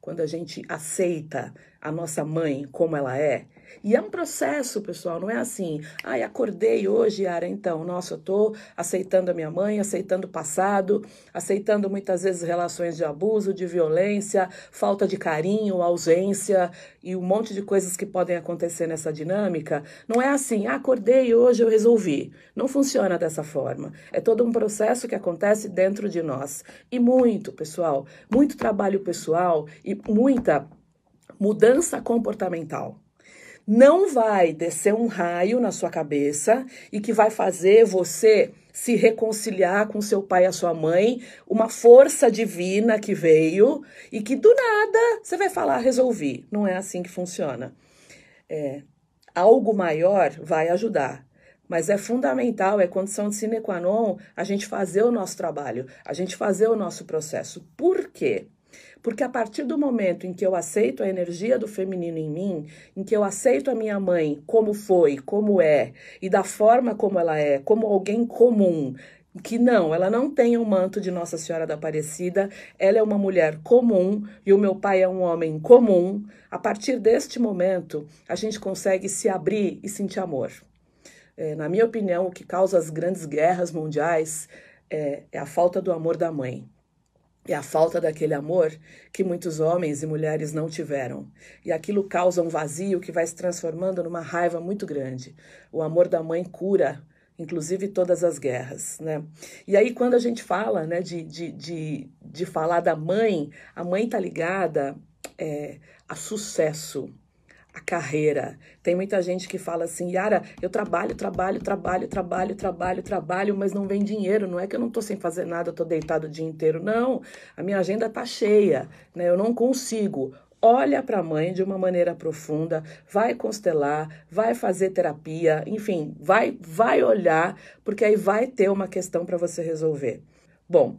quando a gente aceita a nossa mãe como ela é. E é um processo, pessoal, não é assim, ai, acordei hoje, Yara, então, nossa, eu tô aceitando a minha mãe, aceitando o passado, aceitando muitas vezes relações de abuso, de violência, falta de carinho, ausência e um monte de coisas que podem acontecer nessa dinâmica. Não é assim, ah, acordei hoje, eu resolvi. Não funciona dessa forma. É todo um processo que acontece dentro de nós. E muito, pessoal, muito trabalho pessoal e muita mudança comportamental. Não vai descer um raio na sua cabeça e que vai fazer você se reconciliar com seu pai e a sua mãe, uma força divina que veio e que do nada você vai falar, resolvi. Não é assim que funciona. É, algo maior vai ajudar. Mas é fundamental, é condição de sine qua non a gente fazer o nosso trabalho, a gente fazer o nosso processo. Por quê? Porque a partir do momento em que eu aceito a energia do feminino em mim, em que eu aceito a minha mãe como foi, como é, e da forma como ela é, como alguém comum, que não, ela não tem um manto de Nossa Senhora da Aparecida, ela é uma mulher comum e o meu pai é um homem comum. A partir deste momento, a gente consegue se abrir e sentir amor. É, na minha opinião, o que causa as grandes guerras mundiais é, é a falta do amor da mãe. É a falta daquele amor que muitos homens e mulheres não tiveram. E aquilo causa um vazio que vai se transformando numa raiva muito grande. O amor da mãe cura, inclusive todas as guerras, né? E aí quando a gente fala, né, de, de, de, de falar da mãe, a mãe tá ligada é, a sucesso, a carreira. Tem muita gente que fala assim, Yara, eu trabalho, trabalho, trabalho, trabalho, trabalho, trabalho, mas não vem dinheiro. Não é que eu não estou sem fazer nada, estou deitado o dia inteiro. Não, a minha agenda está cheia, né? Eu não consigo. Olha para a mãe de uma maneira profunda, vai constelar, vai fazer terapia, enfim, vai, vai olhar, porque aí vai ter uma questão para você resolver. Bom,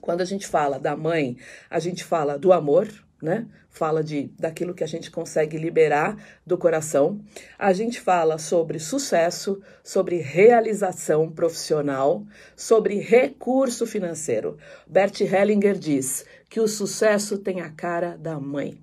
quando a gente fala da mãe, a gente fala do amor, né? Fala de daquilo que a gente consegue liberar do coração. A gente fala sobre sucesso, sobre realização profissional, sobre recurso financeiro. Bert Hellinger diz que o sucesso tem a cara da mãe.